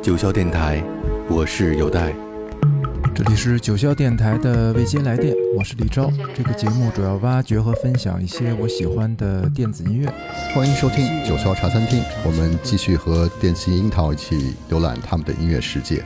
九霄电台，我是有代。这里是九霄电台的未接来电，我是李昭。这个节目主要挖掘和分享一些我喜欢的电子音乐，欢迎收听九霄茶餐厅。我们继续和电信樱桃一起游览他们的音乐世界。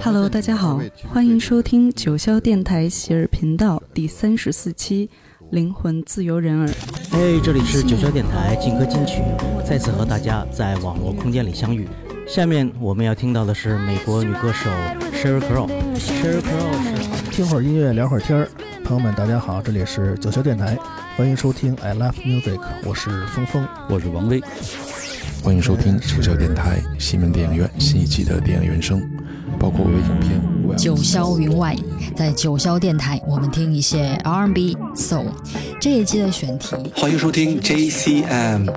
Hello，大家好，欢迎收听九霄电台喜儿频道第三十四期。灵魂自由人儿，嘿，这里是九霄电台劲歌金曲，再次和大家在网络空间里相遇。下面我们要听到的是美国女歌手 Sheryl Crow，Sheryl Crow，听会儿音乐，聊会儿天儿。朋友们，大家好，这里是九霄电台，欢迎收听 I Love Music，我是峰峰，我是王威。欢迎收听九霄电台西门电影院新一季的电影原声，包括微影片《九霄云外》。在九霄电台，我们听一些 R&B s o u l 这一季的选题，欢迎收听 JCM，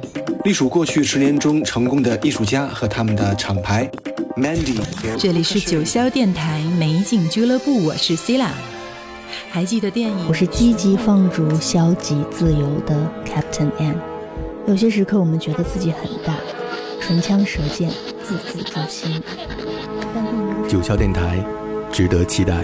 隶属过去十年中成功的艺术家和他们的厂牌 Mandy。这里是九霄电台美景俱乐部，我是 Sila。还记得电影？我是积极放逐、消极自由的 Captain M。有些时刻，我们觉得自己很大。唇枪舌剑，字字诛心。九霄电台，值得期待。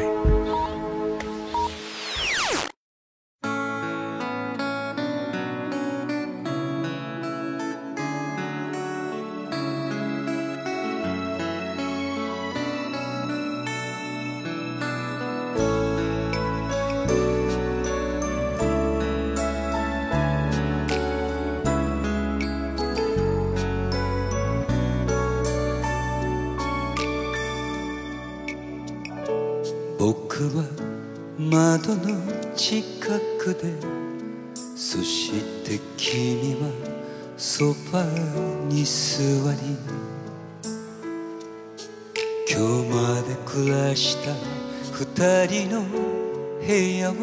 部屋を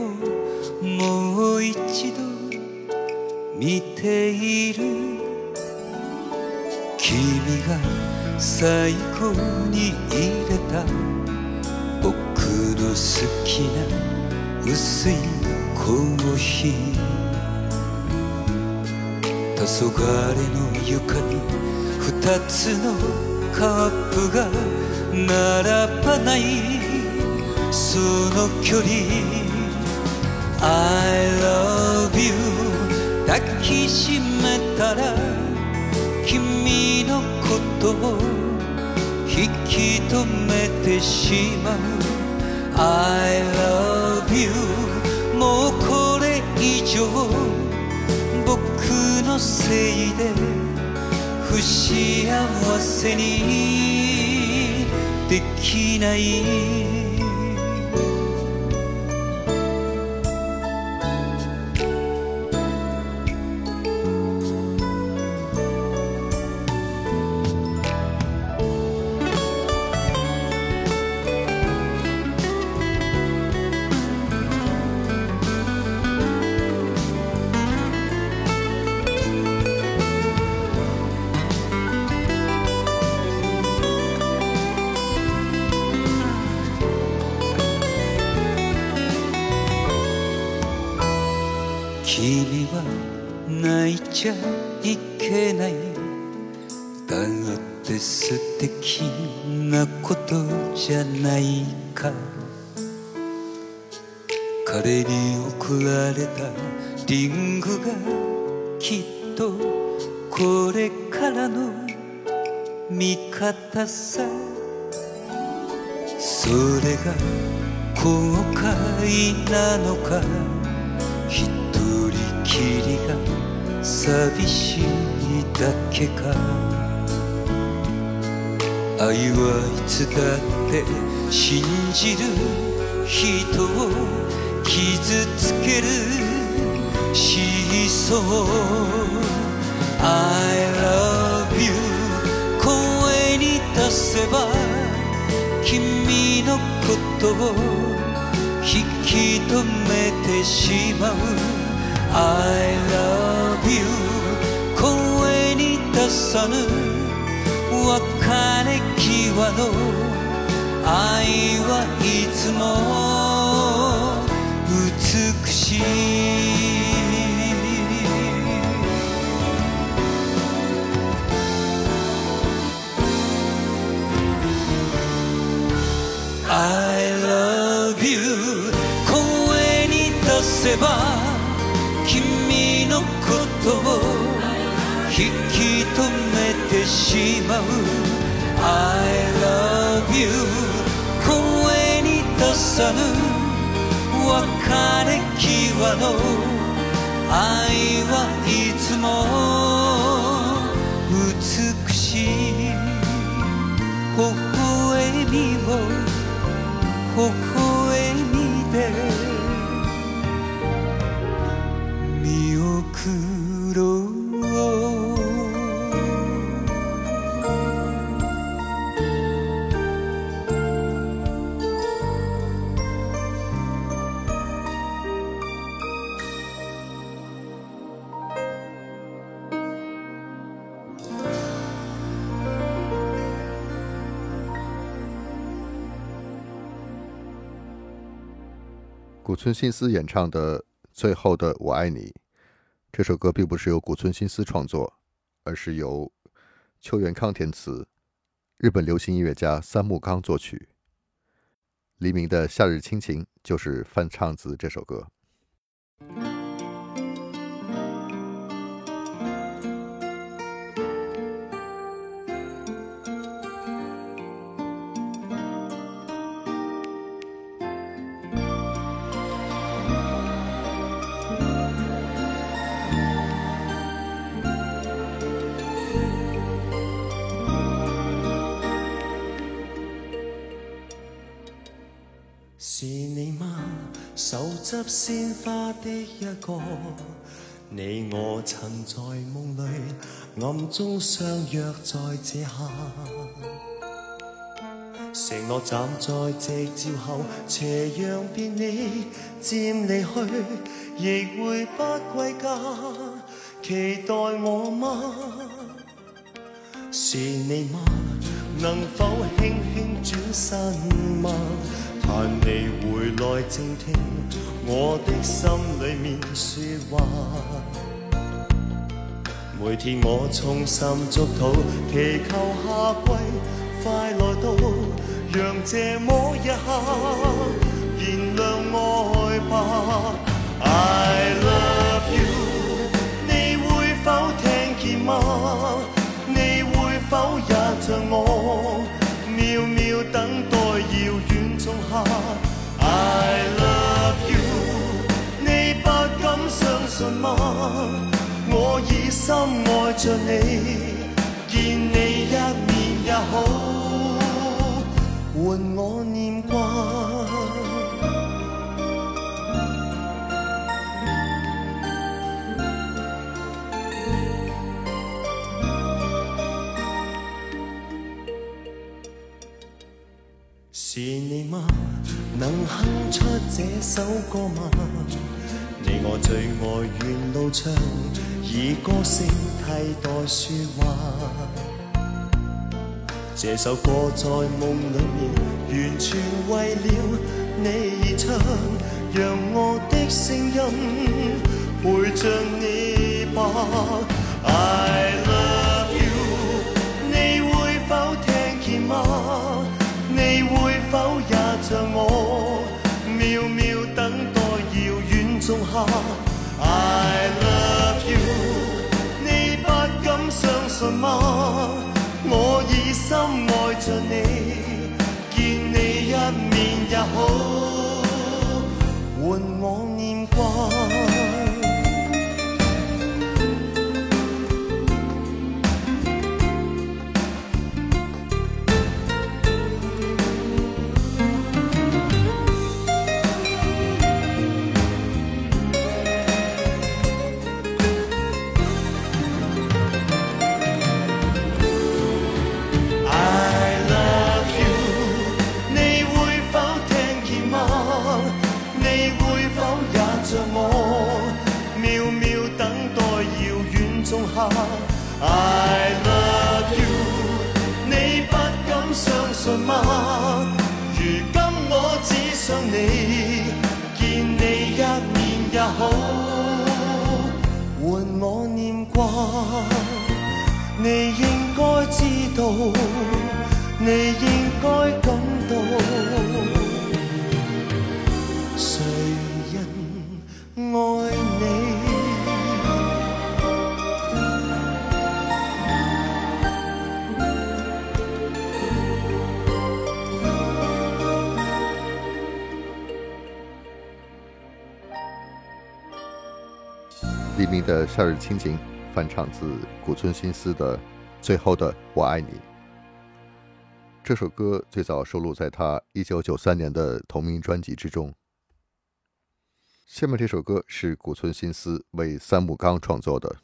もう一度見ている君が最高に入れた僕の好きな薄いコーヒー黄昏の床に二つのカップが並ばないその距離 I love you 抱きしめたら君のことを引き止めてしまう I love you もうこれ以上僕のせいで不幸せにできないじゃないか彼に贈られたリングがきっとこれからの味方さそれが後悔なのか一人きりが寂しいだけか愛はいつだってて信じる人を傷つけるシーソー I love you 声に出せば君のことを引き止めてしまう I love you 声に出さぬ別れ際の愛はいつも美しい「I love you」声に出せば君のことを引き止めてしまう「I love you」ろさぬ別れ際の愛はいつも美しい微笑みを微笑みで見送る村新司演唱的《最后的我爱你》这首歌并不是由古村新司创作，而是由秋元康填词，日本流行音乐家三木刚作曲。黎明的《夏日亲情》就是翻唱自这首歌。执鲜花的一个，你我曾在梦里暗中相约在这下，承诺站在夕照后，斜阳别你渐离去，亦会不归家，期待我吗？是你吗？能否轻轻转身吗？盼你回来静听。我的心里面说话，每天我衷心祝祷，祈求夏季快来到，让这么一刻燃亮。深爱着你，见你一面也好，换我念挂。是你吗？能哼出这首歌吗？你我最爱沿路唱。以歌声替代说话，这首歌在梦里面完全为了你而唱，让我的声音陪着你吧。I love you，你不敢相信吗？如今我只想你，见你一面也好，换我念挂。你应该知道，你应该感到，谁人爱？明的夏日亲情》翻唱自谷村新司的《最后的我爱你》。这首歌最早收录在他1993年的同名专辑之中。下面这首歌是谷村新司为三木刚创作的。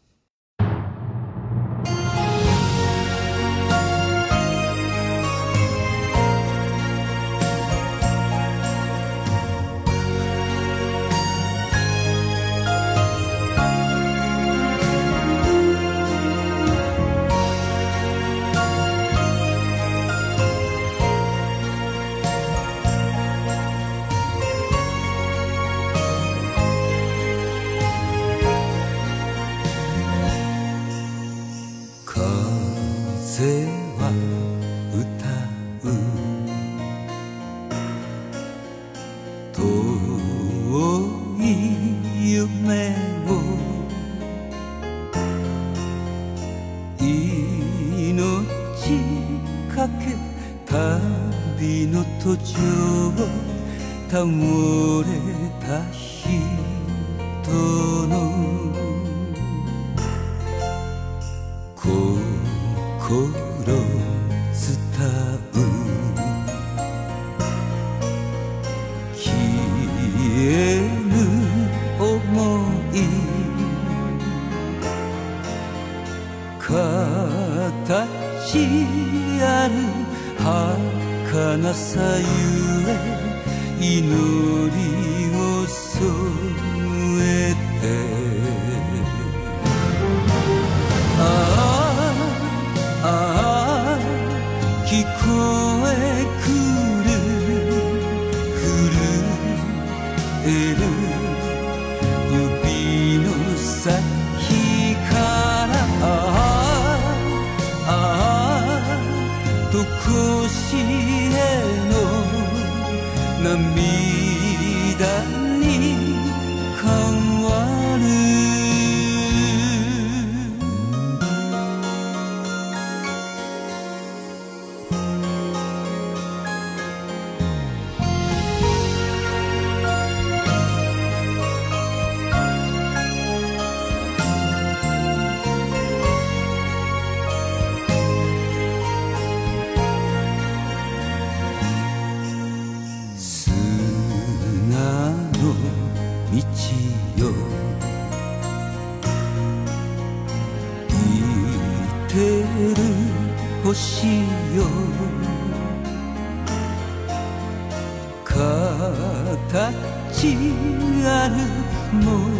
にある儚さゆえ祈りを添う道よ似てる星よ形あるもの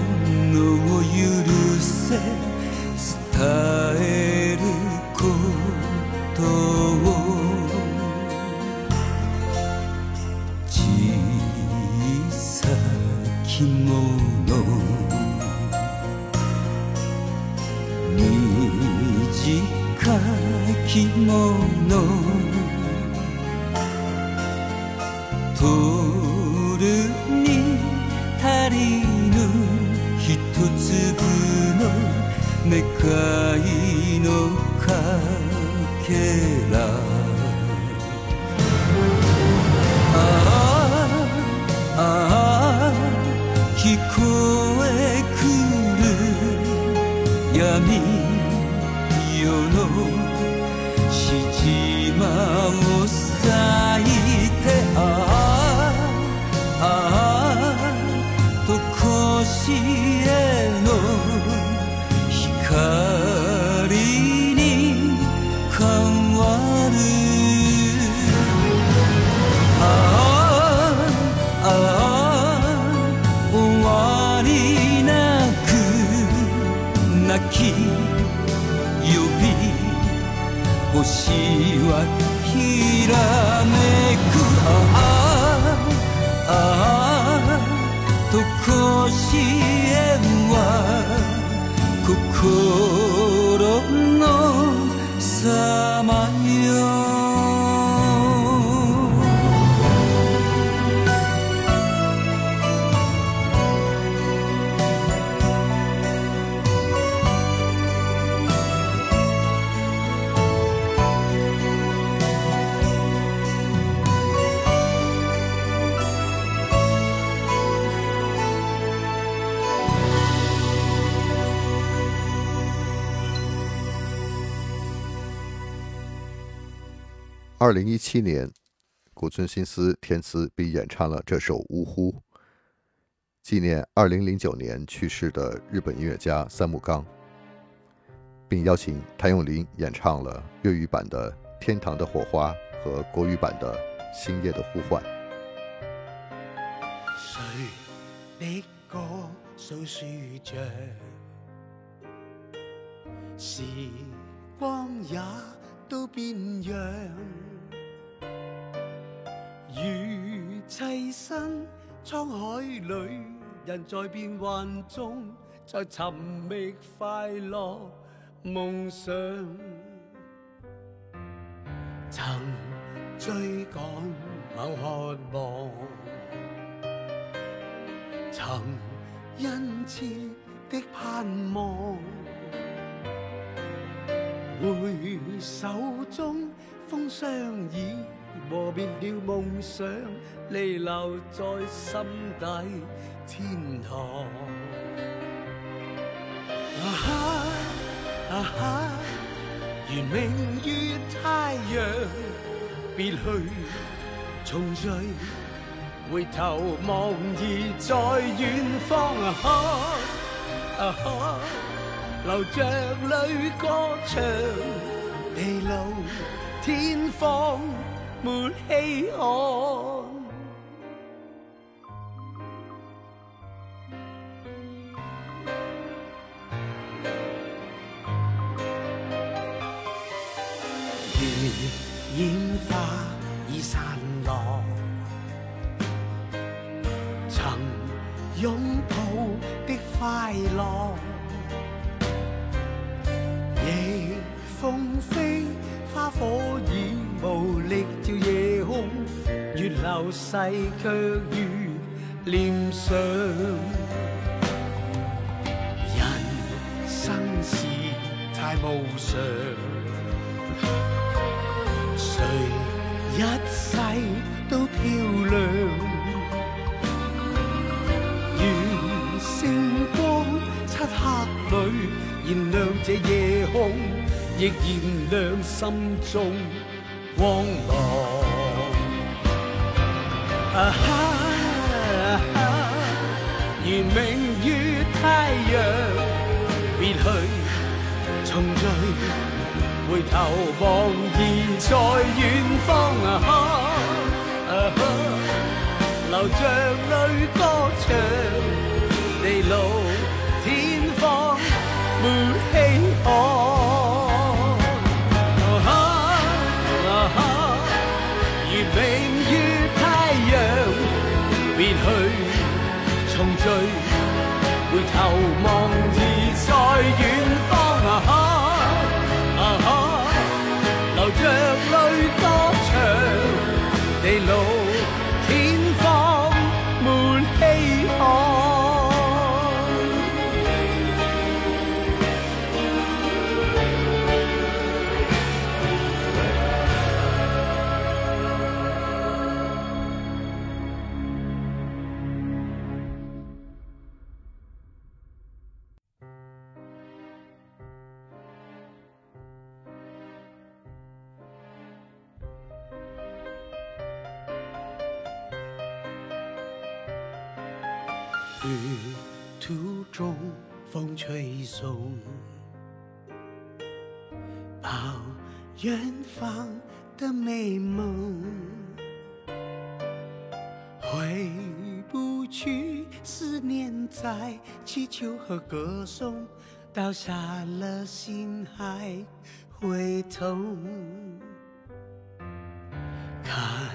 夜の七間を咲いてああああとこしえの光星はひらめくああああと甲子園は心のさ二零一七年，古村新司填词并演唱了这首《呜呼》，纪念二零零九年去世的日本音乐家三木刚，并邀请谭咏麟演唱了粤语版的《天堂的火花》和国语版的《星夜的呼唤》。如栖身沧海里，人在变幻中，在寻觅快乐梦想。曾追赶某渴望，曾殷切的盼望，回首中风霜已。和别了梦想，泪流在心底天堂。啊哈啊哈，愿明月、太阳，别去重聚，回头望已在远方。啊哈啊哈，流着泪歌唱，地老天荒。没希罕。流逝却如念想，人生是太无常，谁一世都漂亮？愿星光漆黑里燃亮这夜空，亦燃亮心中光芒。啊哈！如明月、太阳，别去重聚，回头望，现在远方。啊哈！流着泪歌唱，地老。重聚，回头望已再远。远方的美梦，回不去；思念在祈求和歌颂，倒下了心还会痛。看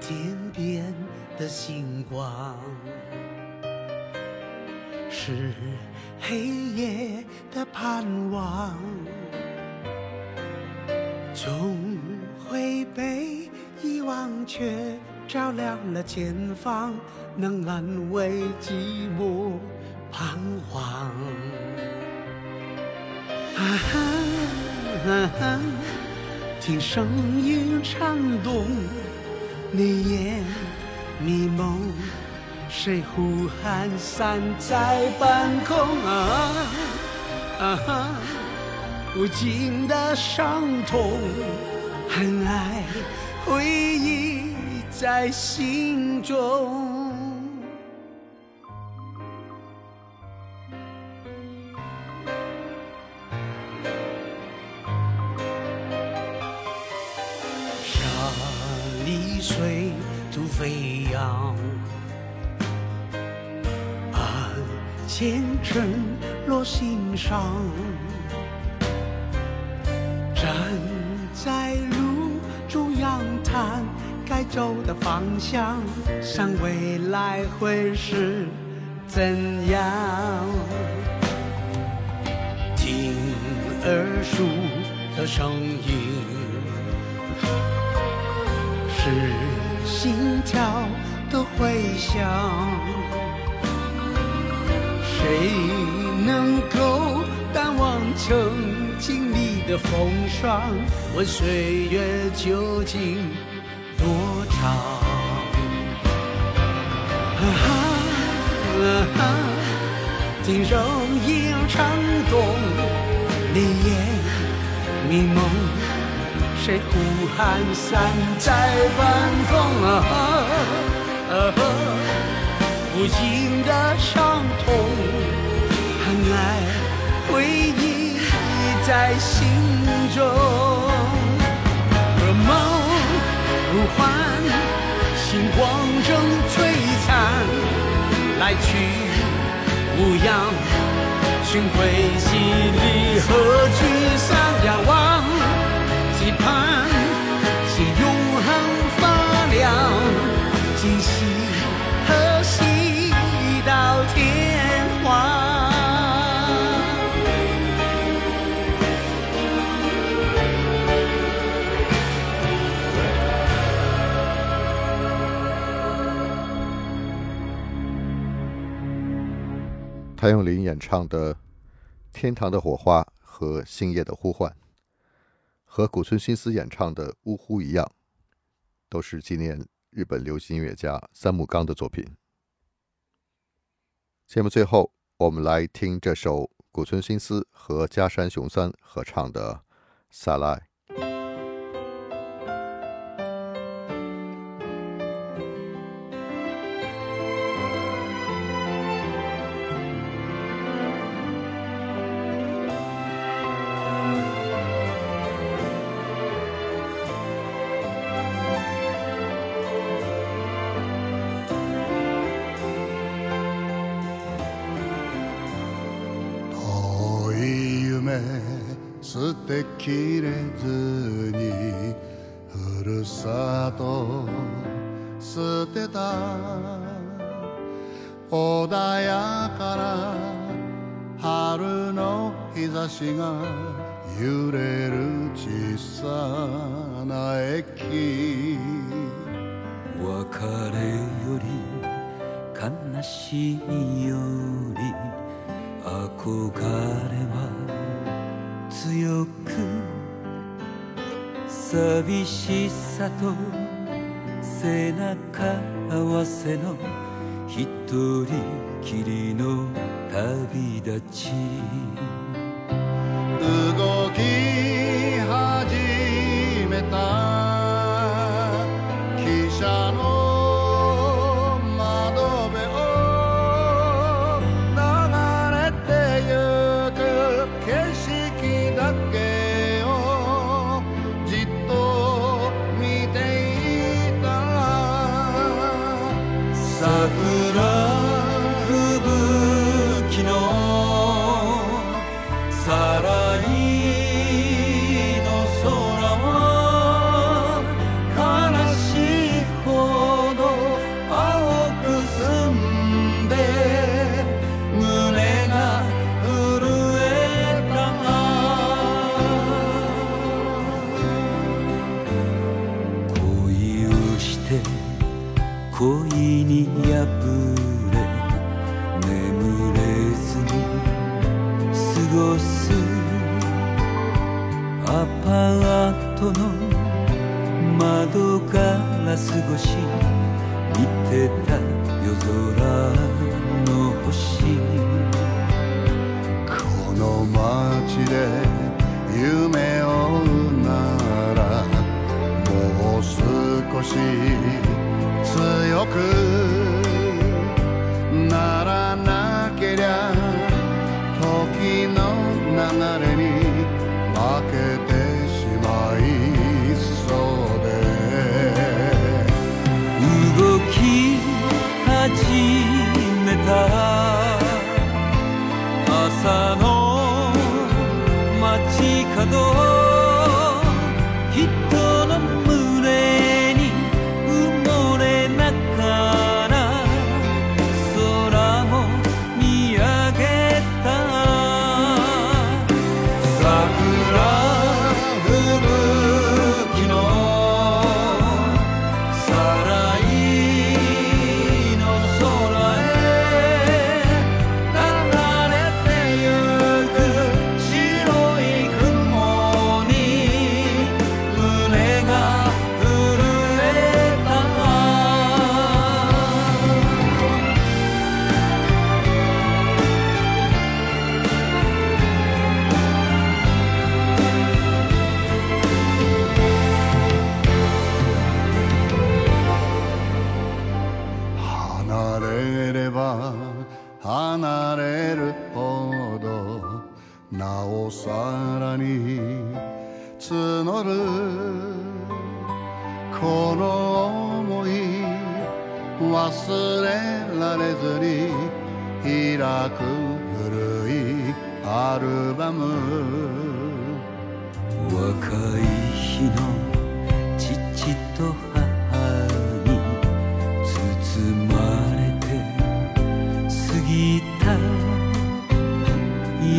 天边的星光，是黑夜的盼望。总会被遗忘，却照亮了前方，能安慰寂寞彷徨。啊，听声音颤动，泪眼迷蒙，谁呼喊散在半空？啊啊。无尽的伤痛，恨爱回忆在心中，沙砾随土飞扬，前尘落心上。站在路中央叹，该走的方向，想未来会是怎样？听耳熟的声音，是心跳的回响。谁能够淡忘曾经？的风霜，问岁月究竟多长？啊哈，今容易场动的眼迷蒙，谁呼喊在晚风啊？无尽的伤痛，难。在心中，如梦如幻，星光正璀璨，来去无恙，寻回兮，里和聚散两望。谭咏麟演唱的《天堂的火花》和《星夜的呼唤》，和古村新司演唱的《呜呼》一样，都是纪念日本流行音乐家三木刚的作品。节目最后，我们来听这首古村新司和加山雄三合唱的《萨拉。きれずにふるさと捨てた穏やかな春の日差しがと背中合わせの一人きりの旅立ち動き始めたパートの窓ガラス越し見てた夜空の星この街で夢を追うならもう少し強く father.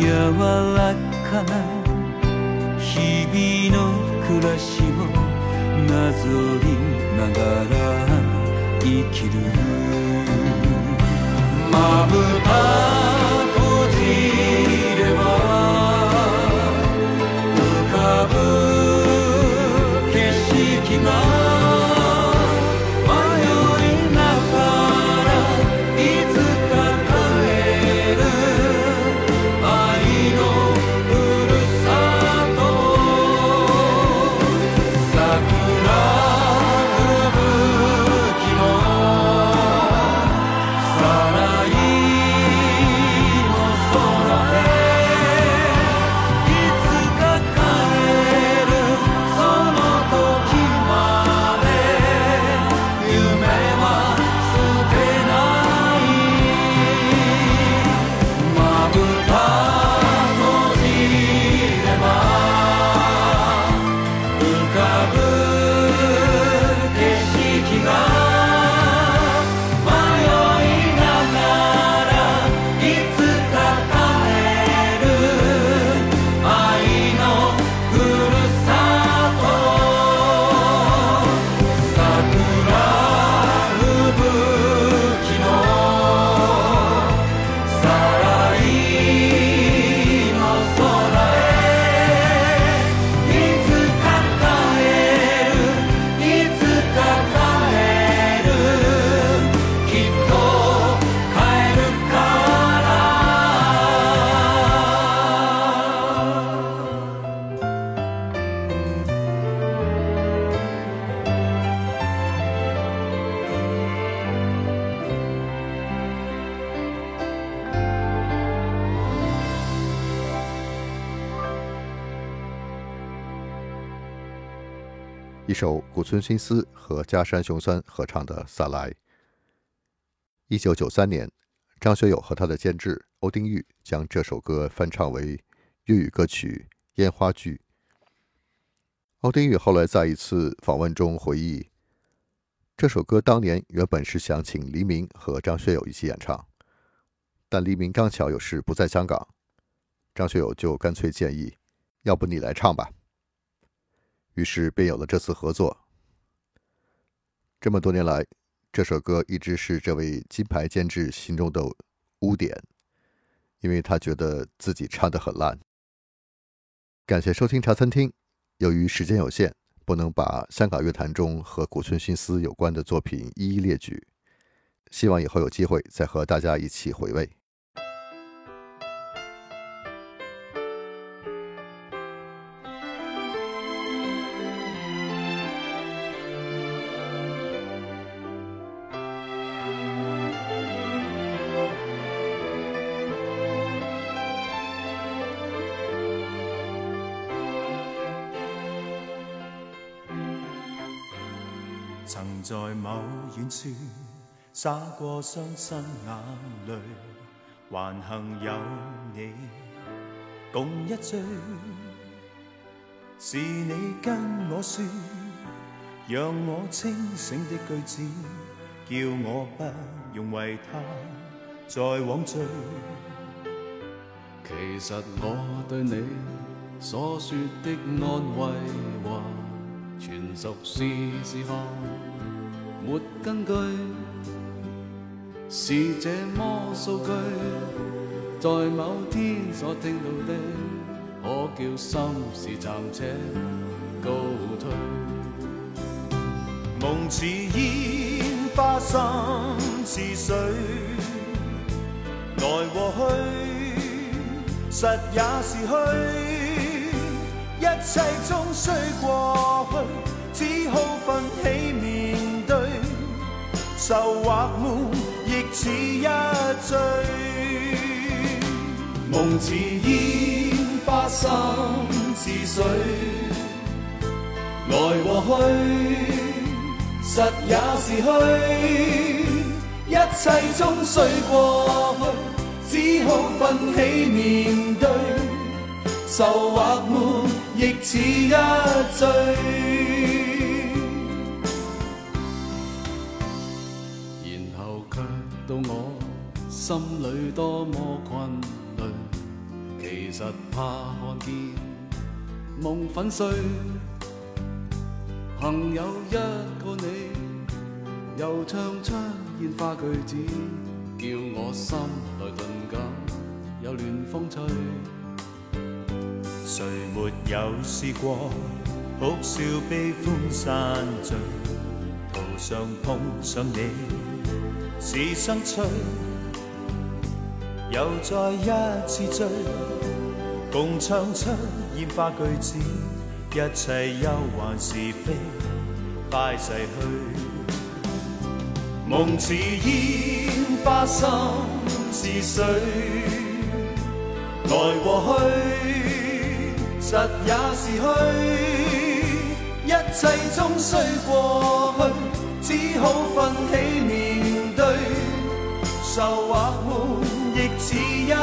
柔らかな日々の暮らしをなぞりながら生きるまぶた首古村新司和加山雄三合唱的《萨莱》。一九九三年，张学友和他的监制欧丁玉将这首歌翻唱为粤语歌曲《烟花剧》。欧丁玉后来在一次访问中回忆，这首歌当年原本是想请黎明和张学友一起演唱，但黎明刚巧有事不在香港，张学友就干脆建议：“要不你来唱吧。”于是便有了这次合作。这么多年来，这首歌一直是这位金牌监制心中的污点，因为他觉得自己唱得很烂。感谢收听茶餐厅。由于时间有限，不能把香港乐坛中和古村新司有关的作品一一列举，希望以后有机会再和大家一起回味。曾在某遠處洒過傷心眼淚，還幸有你共一醉。是你跟我说，讓我清醒的句子，叫我不用為他再枉追。其實我對你所說的安慰话。全属是时候，没根据，是这么数据，在某天所听到的，可叫心事暂且告退。梦似烟花，心似水，来和去，实也是虚。一切终须过去，只好奋起面对，愁或闷亦似一醉。梦似烟花，心似水，来和去，实也是虚。一切终须过去，只好奋起面对，愁或闷。亦似一醉，然后却到我心里多么困顿。其实怕看见梦粉碎，朋友一个你又唱出烟花句子，叫我心内顿感有乱风吹。谁没有试过，哭笑悲欢散聚，途上碰上你，是生趣，又再一次醉，共唱出烟花句子，一切忧患是非，快逝去。梦似烟花，心似水，来和去。实也是虚，一切终须过去，只好奋起面对，愁或闷亦似一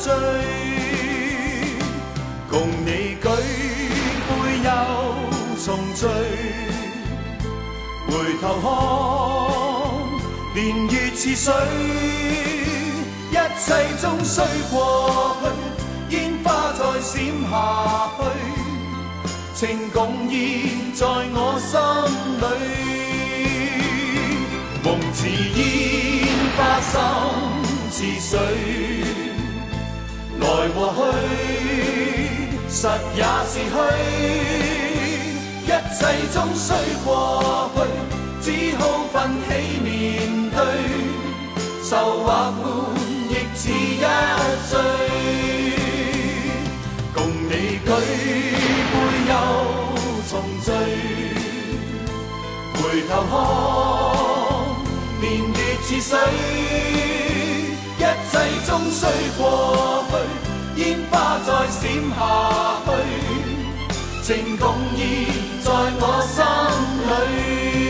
醉。共你举杯又重聚，回头看，年月似水，一切终须过去。闪下去，情共现在我心里。梦似烟花，心似水，来和去，实也是虚。一切终须过去，只好奋起面对。受。回头看，年月似水，一切終須過去。煙花再閃下去，情共意在我心里。